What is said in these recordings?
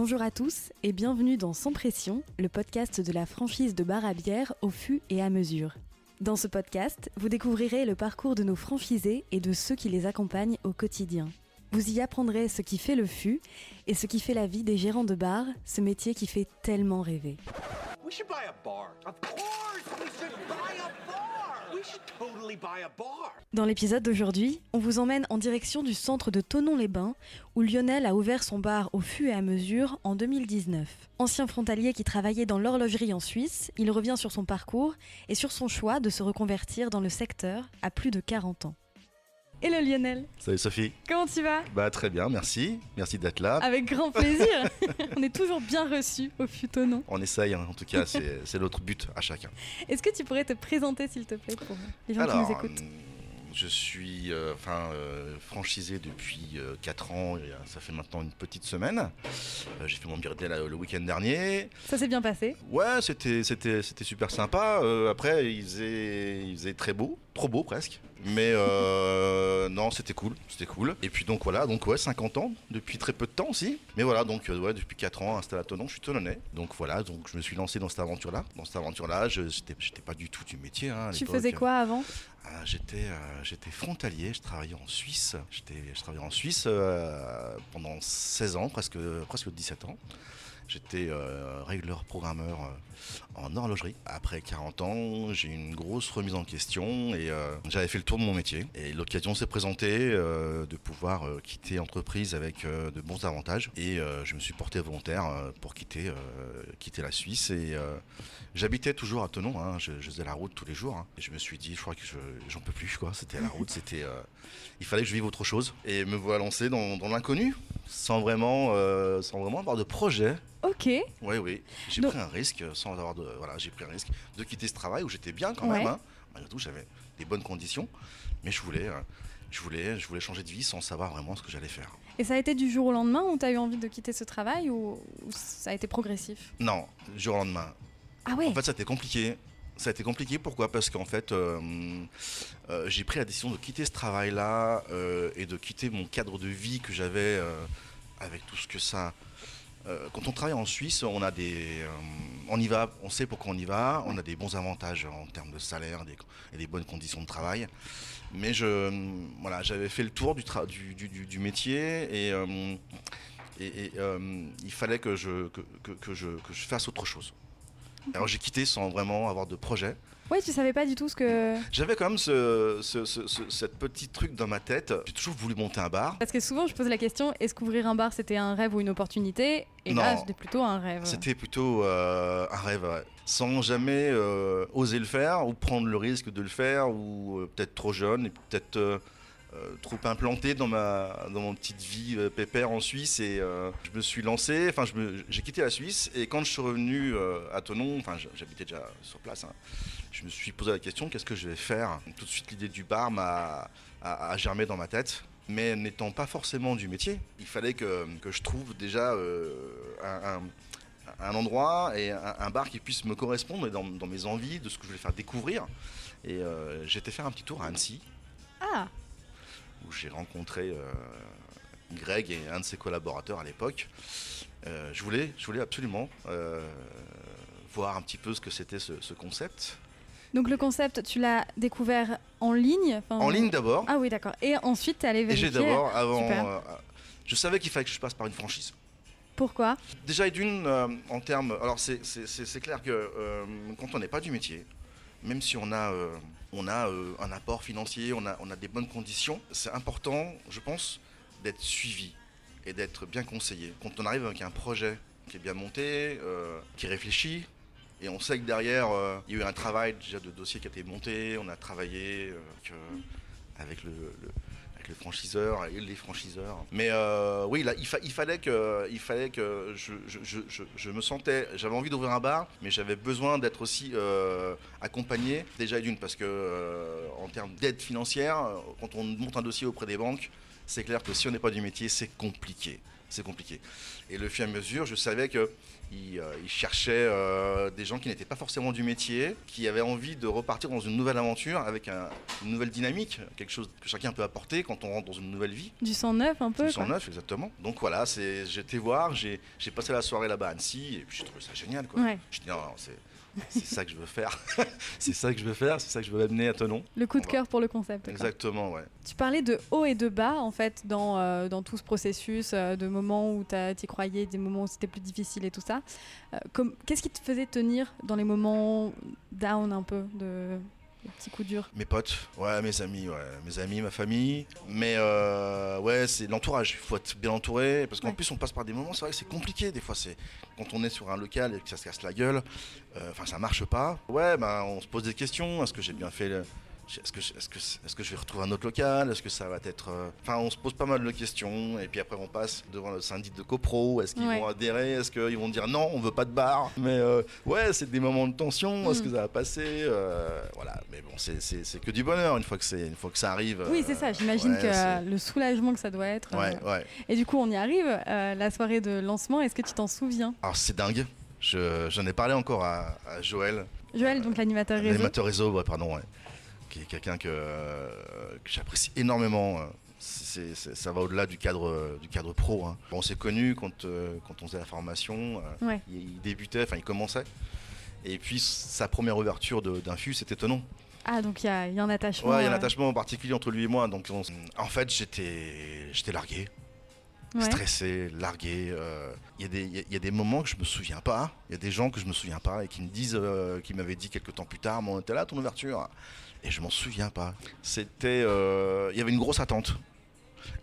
Bonjour à tous et bienvenue dans Sans Pression, le podcast de la franchise de bar à bière au fût et à mesure. Dans ce podcast, vous découvrirez le parcours de nos franchisés et de ceux qui les accompagnent au quotidien. Vous y apprendrez ce qui fait le fût et ce qui fait la vie des gérants de bar, ce métier qui fait tellement rêver. Dans l'épisode d'aujourd'hui, on vous emmène en direction du centre de Tonon-les-Bains, où Lionel a ouvert son bar au fût et à mesure en 2019. Ancien frontalier qui travaillait dans l'horlogerie en Suisse, il revient sur son parcours et sur son choix de se reconvertir dans le secteur à plus de 40 ans. Hello Lionel, Salut Sophie. comment tu vas? Bah très bien, merci. Merci d'être là. Avec grand plaisir On est toujours bien reçus au fût Tonon. On essaye, hein, en tout cas, c'est notre but à chacun. Est-ce que tu pourrais te présenter s'il te plaît pour les gens qui nous écoutent? hum, je suis euh, enfin euh, franchisé depuis 4 ans, et, euh, ça fait maintenant une petite semaine. Euh, J'ai fait mon birthday là, le week-end dernier. Ça s'est bien passé? Ouais, c'était c'était c'était super sympa. Euh, après, il faisait il faisait très beau, trop beau presque. Mais euh, non, c'était cool, c'était cool. Et puis donc voilà, donc ouais, 50 ans depuis très peu de temps aussi. Mais voilà, donc euh, ouais, depuis 4 ans installé à Tonon, je suis tononnais. Donc voilà, donc je me suis lancé dans cette aventure-là. Dans cette aventure-là, je j'étais pas du tout du métier. hein, à Tu faisais quoi avant? Ah, J'étais euh, j'étais frontalier, je travaillais en Suisse. J'étais je travaillais en Suisse euh, pendant 16 ans, presque presque 17 ans. J'étais euh, régleur programmeur euh, en horlogerie. Après 40 ans, j'ai eu une grosse remise en question et euh, j'avais fait le tour de mon métier. Et l'occasion s'est présentée euh, de pouvoir quitter l'entreprise avec de bons avantages. Et je me suis porté volontaire pour quitter, quitter la Suisse. Et j'habitais toujours à Tenon, hein. je, faisais la route tous les jours. hein. Je me suis dit, je crois que je- j'en peux plus. C'était la route, il fallait que je vive autre chose. Et me voilà lancé dans, dans l'inconnu, sans vraiment, sans vraiment avoir de projet. Ok, Oui, oui. J'ai Donc- pris un risque sans avoir de. Voilà, j'ai pris un risque de quitter ce travail où j'étais bien quand Ouais. même. hein. Malgré tout, j'avais des bonnes conditions, mais je voulais, euh, je voulais, je voulais changer de vie sans savoir vraiment ce que j'allais faire. Et ça a été du jour au lendemain où tu as eu envie de quitter ce travail ou, ou ça a été progressif? Non, du jour au lendemain. Ah ouais En fait, ça a été compliqué. Ça a été compliqué, pourquoi? Parce qu'en fait, euh, euh, j'ai pris la décision de quitter ce travail-là euh, et de quitter mon cadre de vie que j'avais avec tout ce que ça. Euh, quand on travaille en Suisse, on a des, euh, on y va, on sait pourquoi on y va, on a des bons avantages en termes de salaire des- et des bonnes conditions de travail. Mais je, voilà, j'avais fait le tour du, tra- du, du- du- métier et, euh, et, euh, il fallait que je, que- que je, que je fasse autre chose. Alors j'ai quitté sans vraiment avoir de projet. Ouais, tu savais pas du tout ce que. J'avais quand même ce, ce, ce- ce- cette petit truc dans ma tête. J'ai toujours voulu monter un bar. Parce que souvent je pose la question est-ce qu'ouvrir un bar c'était un rêve ou une opportunité? Et là c'était plutôt un rêve. C'était plutôt euh, un rêve, ouais. sans jamais euh, oser le faire ou prendre le risque de le faire ou euh, peut-être trop jeune et peut-être euh, trop implanté dans ma dans mon petite vie euh, pépère en Suisse et euh, je me suis lancé. Enfin, j'ai quitté la Suisse et quand je suis revenu à Tonon, enfin, j'habitais déjà sur place. hein, je me suis posé la question qu'est-ce que je vais faire? Tout de suite, l'idée du bar m'a germé dans ma tête. Mais n'étant pas forcément du métier, il fallait que, que je trouve déjà un, endroit et un, bar qui puisse me correspondre dans, dans mes envies, de ce que je voulais faire découvrir. Et euh, j'étais faire un petit tour à Annecy, Ah où j'ai rencontré euh, Greg et un de ses collaborateurs à l'époque. Euh, je, voulais, je voulais absolument euh, voir un petit peu ce que c'était ce, ce concept. Donc le concept, tu l'as découvert en ligne enfin- En ligne d'abord. Ah oui, d'accord. Et ensuite t'es allé et vérifier. j'ai d'abord, avant. Euh, je savais qu'il fallait que je passe par une franchise. Pourquoi? Déjà, et d'une, euh, en termes. Alors, c'est- clair que euh, quand on n'est pas du métier, même si on a, euh, on a euh, un apport financier, on a, on a des bonnes conditions, c'est important, je pense, d'être suivi et d'être bien conseillé. Quand on arrive avec un projet qui est bien monté, euh, qui réfléchit, et on sait que derrière, il y a eu un travail déjà de dossier qui a été monté, on a travaillé avec, le- avec le franchiseur les franchiseurs. Mais euh, oui, là, il, fa- il fallait que, il fallait que je, me sentais, j'avais envie d'ouvrir un bar, mais j'avais besoin d'être aussi euh, accompagné. Déjà d'une parce que euh, en termes d'aide financière, quand on monte un dossier auprès des banques, c'est clair que si on n'est pas du métier, c'est compliqué. c'est compliqué. Et le fur et à mesure, je savais que il, euh, il cherchait euh, des gens qui n'étaient pas forcément du métier, qui avaient envie de repartir dans une nouvelle aventure avec un- une nouvelle dynamique, quelque chose que chacun peut apporter quand on rentre dans une nouvelle vie. Du sang neuf un peu. Du quoi. 109, exactement. Donc voilà, été voir, j'ai j'ai passé la soirée là-bas à Annecy, et puis j'ai trouvé ça génial. Quoi. Ouais. Je dis, non, non, c'est c'est ça que je veux faire. c'est ça que je veux faire, c'est ça que je veux amener à Tonon. Le coup de cœur pour le concept. Exactement, ouais. Tu parlais de haut et de bas en fait dans, euh, dans tout ce processus, euh, de moments où tu y croyais, des moments où c'était plus difficile et tout ça. Euh, Qu'est-ce qui te faisait tenir dans les moments down un peu, de, durs Mes potes, ouais, mes amis, ouais, mes amis, ma famille. Mais euh, ouais, c'est l'entourage. Il faut être bien entouré parce qu'en Ouais. plus on passe par des moments. C'est vrai que c'est compliqué des fois. C'est quand on est sur un local et que ça se casse la gueule. euh, Enfin, ça marche pas. Ouais, ben on se pose des questions. Est-ce que j'ai bien fait le- Est-ce que, est-ce, que, est-ce que je vais retrouver un autre local? Est-ce que ça va être. euh, Enfin, on se pose pas mal de questions. Et puis après, on passe devant le syndic de copro. Est-ce qu'ils Ouais. vont adhérer? Est-ce qu'ils vont dire non, on veut pas de bar? Mais euh, ouais, c'est des moments de tension. Est-ce Mm. que ça va passer? Euh, Voilà. Mais bon, c'est, que du bonheur une fois que, c'est, une fois que ça arrive. Oui, c'est ça. J'imagine ouais, que le soulagement que ça doit être. Ouais, ouais. Et du coup, on y arrive. la soirée de lancement, est-ce que tu t'en souviens? Alors c'est dingue. Je, j'en ai parlé encore à, à Joël, Joël, donc l'animateur réseau. l'animateur réseau, ouais, pardon, ouais, qui est quelqu'un que, euh, que j'apprécie énormément. euh. Ça va au-delà du cadre, euh, du cadre pro. hein. Bon, on s'est connus quand, euh, quand on faisait la formation. euh, Ouais. il, il débutait, enfin il commençait. Et puis sa première ouverture de- d'Infus, c'était étonnant. Ah, donc il y, a y un attachement. Ouais, il y a un euh, attachement particulier entre lui et moi. Donc on en fait, j'étais, j'étais largué. ouais. stressé, largué. euh, Il y, a des- il y a- y a des moments que je me souviens pas. Il y a des gens que je me souviens pas et qui me disent, euh, qui m'avaient dit quelques temps plus tard, mais on était là ton ouverture? Et je m'en souviens pas. C'était, euh, il y avait une grosse attente,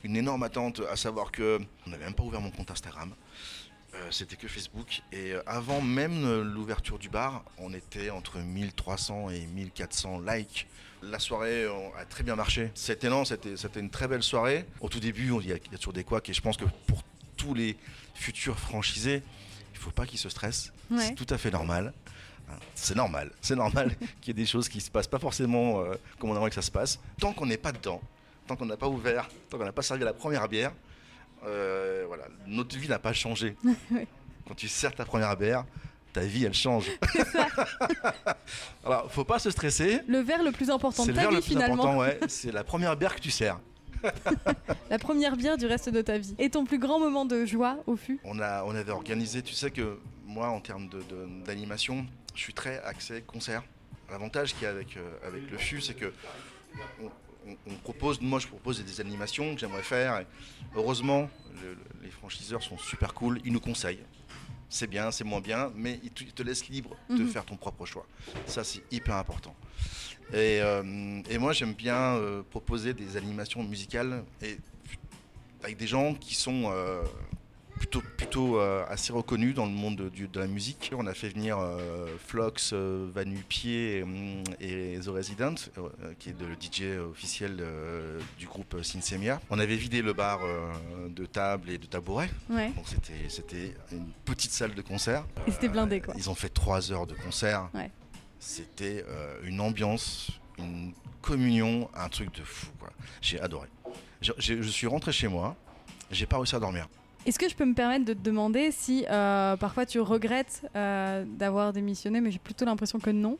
une énorme attente, à savoir que on n'avait même pas ouvert mon compte Instagram. Euh, C'était que Facebook. Et euh, avant même l'ouverture du bar, on était entre 1300 et 1400 likes. La soirée a très bien marché. C'était non, c'était c'était une très belle soirée. Au tout début, on- il y, a il y a toujours des couacs et je pense que pour tous les futurs franchisés, il faut pas qu'ils se stressent. Ouais. C'est tout à fait normal. C'est normal, c'est normal qu'il y ait des choses qui se passent pas forcément euh, comme on aimerait que ça se passe. Tant qu'on n'est pas dedans, tant qu'on n'a pas ouvert, tant qu'on n'a pas servi la première bière, euh, voilà, notre vie n'a pas changé. Quand tu sers ta première bière, ta vie elle change. Alors, faut pas se stresser. Le verre le plus important de le ta verre vie le plus finalement. important, ouais. C'est la première bière que tu sers. La première bière du reste de ta vie. Et ton plus grand moment de joie au fût? On, a, on avait organisé, tu sais que moi, en termes de- de- d'animation, je suis très axé concert. L'avantage qu'il y a avec, euh, avec le FU, c'est que on, on- on propose, moi je propose des animations que j'aimerais faire. et heureusement, le- le- les franchiseurs sont super cool, ils nous conseillent. C'est bien, c'est moins bien, mais ils te, ils te laissent libre de Mhm. faire ton propre choix. Ça, c'est hyper important. Et, euh, et moi, j'aime bien euh, proposer des animations musicales et avec des gens qui sont plutôt, plutôt euh, assez reconnus dans le monde de, la musique. On a fait venir euh, Flox, euh, Vanupier hum, et The Resident, euh, qui est le DJ officiel euh, du groupe Synsemia. On avait vidé le bar de tables et de tabourets. Ouais. Donc c'était, une petite salle de concert. Et c'était blindé quoi. Ils ont fait trois heures de concert. Ouais. C'était une ambiance, une communion, un truc de fou. J'ai adoré. Je, je- je suis rentré chez moi, j'ai pas réussi à dormir. Est-ce que je peux me permettre de te demander si euh, parfois tu regrettes euh, d'avoir démissionné, mais j'ai plutôt l'impression que non?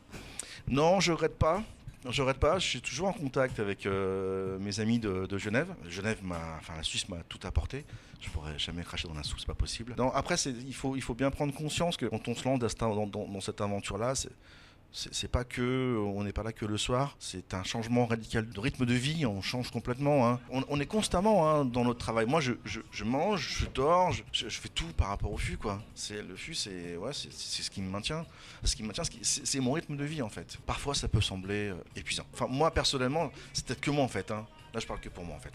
Non, je regrette pas. Je regrette pas. Je suis toujours en contact avec euh, mes amis de, Genève. Genève m'a, enfin la Suisse m'a tout apporté. Je pourrais jamais cracher dans la soupe, c'est pas possible. Après, il faut, bien prendre conscience que quand on se lance dans cette aventure-là, c'est, pas que, on n'est pas là que le soir. C'est un changement radical de rythme de vie. On change complètement. hein. On, on est constamment hein, dans notre travail. Moi, je, je, je mange, je dors, je, fais tout par rapport au fût, quoi. C'est le fût, c'est, ouais, c'est, ce qui me maintient ce qui me maintient, c'est mon rythme de vie en fait. Parfois ça peut sembler euh, épuisant. Enfin moi personnellement, c'est peut-être que moi en fait. hein. Là je parle que pour moi en fait.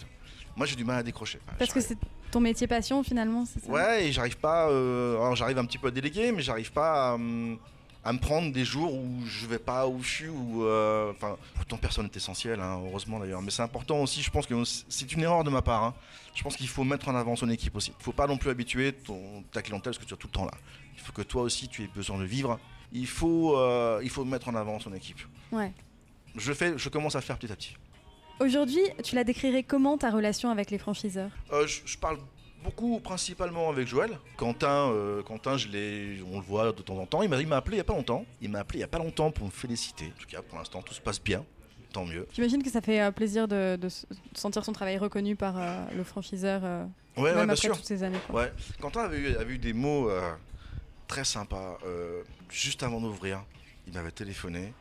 Moi j'ai du mal à décrocher. Parce que c'est ton métier passion finalement, c'est ça? Ouais, et j'arrive pas. euh, alors j'arrive un petit peu à déléguer, mais j'arrive pas à, me- à me prendre des jours où je vais pas au CHU ou. euh, Enfin, pourtant personne n'est essentiel, hein, heureusement d'ailleurs. Mais c'est important aussi, je pense que c'est une erreur de ma part. hein. Je pense qu'il faut mettre en avant son équipe aussi. Il faut pas non plus habituer ton, ta clientèle parce que tu es tout le temps là. Il faut que toi aussi tu aies besoin de vivre. Il faut, euh, il faut mettre en avant son équipe. Ouais. Je, fais, je commence à le faire petit à petit. Aujourd'hui, tu la décrirais comment ta relation avec les franchiseurs? Euh, je, je parle Beaucoup, principalement avec Joël. Quentin, euh, Quentin je l'ai, on le voit de temps en temps. Il m'a, il m'a appelé il n'y a pas longtemps. Il m'a appelé il n'y a pas longtemps pour me féliciter. En tout cas, pour l'instant, tout se passe bien. Tant mieux. J'imagine que ça fait euh, plaisir de, sentir son travail reconnu par euh, le franchiseur, euh, Ouais, même après sûr. toutes ces années. quoi. Ouais. Quentin avait eu, avait eu des mots très sympas. juste avant d'ouvrir, il m'avait téléphoné.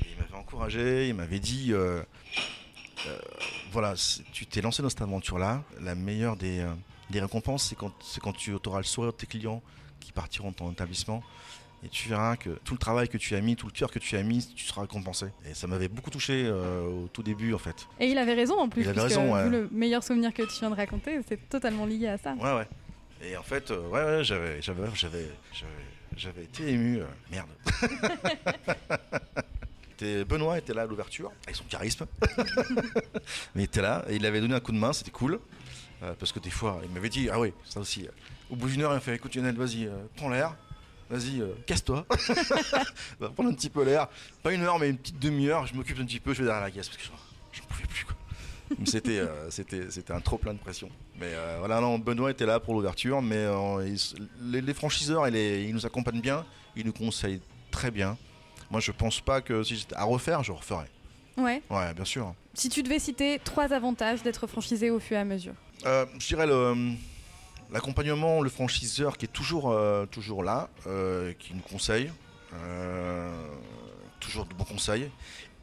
et il m'avait encouragé. Il m'avait dit euh, voilà, tu t'es lancé dans cette aventure-là. La meilleure des, euh, des récompenses, c'est quand, c'est quand tu auras le sourire de tes clients qui partiront de ton établissement. Et tu verras que tout le travail que tu as mis, tout le cœur que tu as mis, tu seras récompensé. Et ça m'avait beaucoup touché euh, au tout début, en fait. Et il avait raison en plus, Il avait raison, ouais. le meilleur souvenir que tu viens de raconter, c'est totalement lié à ça. Ouais, ouais. Et en fait, euh, ouais, ouais, j'avais, j'avais, j'avais, j'avais, j'avais été ému. euh, merde. Benoît était là à l'ouverture, avec son charisme. Mais il était là, et il avait donné un coup de main, c'était cool. Euh, parce que des fois, il m'avait dit, ah oui, ça aussi. euh, au bout d'une heure, il m'a fait, écoute Lionel, vas-y, euh, prends l'air. Vas-y, casse-toi. Va prendre un petit peu l'air. Pas une heure, mais une petite demi-heure. Je m'occupe un petit peu, je vais derrière la caisse parce que j'en- pouvais plus. C'était, un trop plein de pression. Mais voilà, non, Benoît était là pour l'ouverture, mais les, les franchiseurs, ils nous accompagnent bien, ils nous conseillent très bien. Moi, je pense pas que si j'étais à refaire, je referais. Ouais. Ouais, bien sûr. Si tu devais citer trois avantages d'être franchisé au fur et à mesure. Euh, je dirais le, l'accompagnement, le franchiseur qui est toujours, euh, toujours là, euh, qui nous conseille, euh, toujours de bons conseils.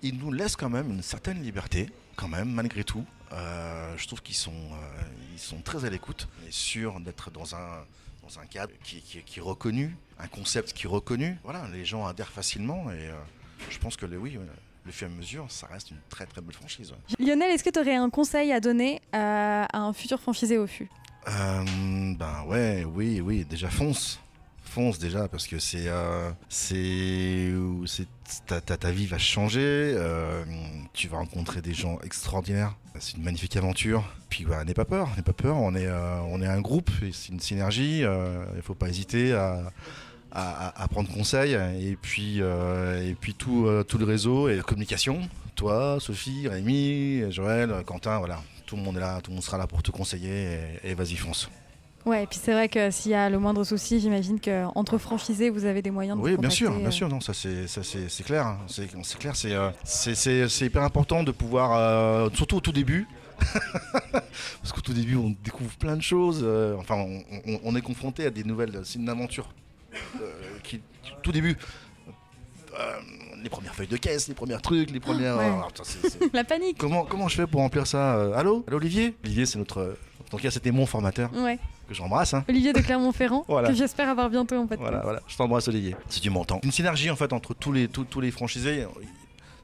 Il nous laisse quand même une certaine liberté, quand même, malgré tout. Euh, je trouve qu'ils sont, euh, ils sont très à l'écoute et sûrs d'être dans un, dans un cadre qui, qui- qui est reconnu, un concept qui est reconnu. Voilà, les gens adhèrent facilement et euh, je pense que le, oui, euh, le fur et à mesure, ça reste une très très belle franchise. ouais. Lionel, est-ce que tu aurais un conseil à donner euh, à un futur franchisé au FU Euh, ben ouais, oui, oui, déjà fonce. Fonce déjà parce que c'est euh, c'est ta, ta, ta vie va changer euh, tu vas rencontrer des gens extraordinaires c'est une magnifique aventure puis bah, n'aie pas peur n'aie pas peur on est euh, on est un groupe c'est une synergie il faut pas hésiter à à, prendre conseil. Et puis euh, et puis tout euh, tout le réseau et la communication. Toi Sophie Rémi Joël Quentin voilà. Tout le monde est là tout le monde sera là pour te conseiller. Et, et vas-y fonce. Ouais, et puis c'est vrai que s'il y a le moindre souci, j'imagine qu'entre franchisés, vous avez des moyens de Oui, bien sûr, bien euh. sûr, non, ça c'est ça c'est c'est clair, hein. c'est clair, c'est euh, c'est hyper important de pouvoir, surtout au tout début, parce qu'au tout début on découvre plein de choses, euh, enfin on, on- on est confronté à des nouvelles, c'est une aventure qui tout début. euh, les premières feuilles de caisse, les premiers trucs, les premières. Ouais. euh, attends, c'est- c'est- La panique comment, comment je fais pour remplir ça euh, Allô? Allô Olivier? Olivier, c'est notre. euh, En tout cas, c'était mon formateur Ouais. que j'embrasse. Hein. Olivier de Clermont-Ferrand, Voilà. que j'espère avoir bientôt en fait. Voilà, voilà. Je t'embrasse Olivier, si tu m'entends. Une synergie en fait entre tous les, tous, tous les franchisés.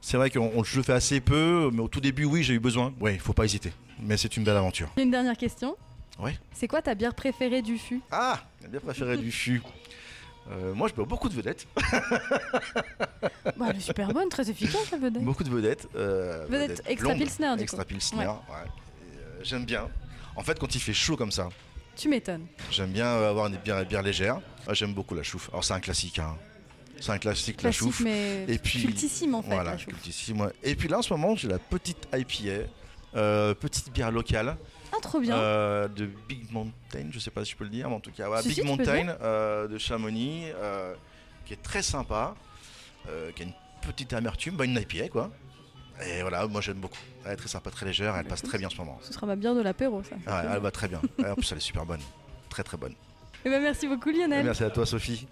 C'est vrai que je le fais assez peu, mais au tout début, oui, j'ai eu besoin. Oui, il faut pas hésiter. Mais c'est une belle aventure. Une dernière question. Ouais. C'est quoi ta bière préférée du FU Ah, la bien préférée du FU. Euh, moi, je bois beaucoup de vedettes. bah, Elle est super bonne, très efficace la vedette. Beaucoup de vedettes. euh, Vedette extra blondes. pilsner du Extra coup. Pilsner, Ouais. euh, J'aime bien. En fait, quand il fait chaud comme ça, Tu m'étonnes. j'aime bien euh, avoir une bière, bière légère. Ah, j'aime beaucoup la chouffe. Alors, c'est un classique. Hein. C'est un classique, la Classique chouffe. mais Et puis- cultissime en fait Voilà, la cultissime, ouais. Et puis là, en ce moment, j'ai la petite IPA, petite bière locale Ah trop bien. euh, de Big Mountain, je sais pas si je peux le dire, mais en tout cas, Si, Big si, Mountain euh, de Chamonix, euh, qui est très sympa, euh, qui a une petite amertume, bah, une IPA quoi. Et voilà, moi j'aime beaucoup. Elle est très sympa, très légère, elle passe très bien en ce moment. Ce sera ma bière de l'apéro ça. Ouais, elle va très bien. En plus, elle est super bonne. Très très bonne. Eh ben, merci beaucoup Lionel. Merci à toi, Sophie.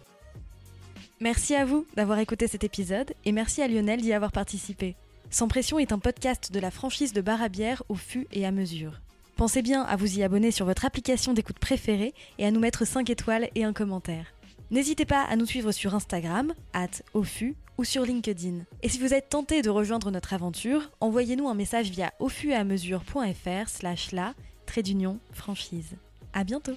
Merci à vous d'avoir écouté cet épisode et merci à Lionel d'y avoir participé. Sans pression est un podcast de la franchise de bar à bière au fût et à mesure. Pensez bien à vous y abonner sur votre application d'écoute préférée et à nous mettre 5 étoiles et un commentaire. N'hésitez pas à nous suivre sur Instagram, at fût, ou sur LinkedIn. Et si vous êtes tenté de rejoindre notre aventure, envoyez-nous un message via au fût et à mesure.fr slash la, trait d'union, franchise. À bientôt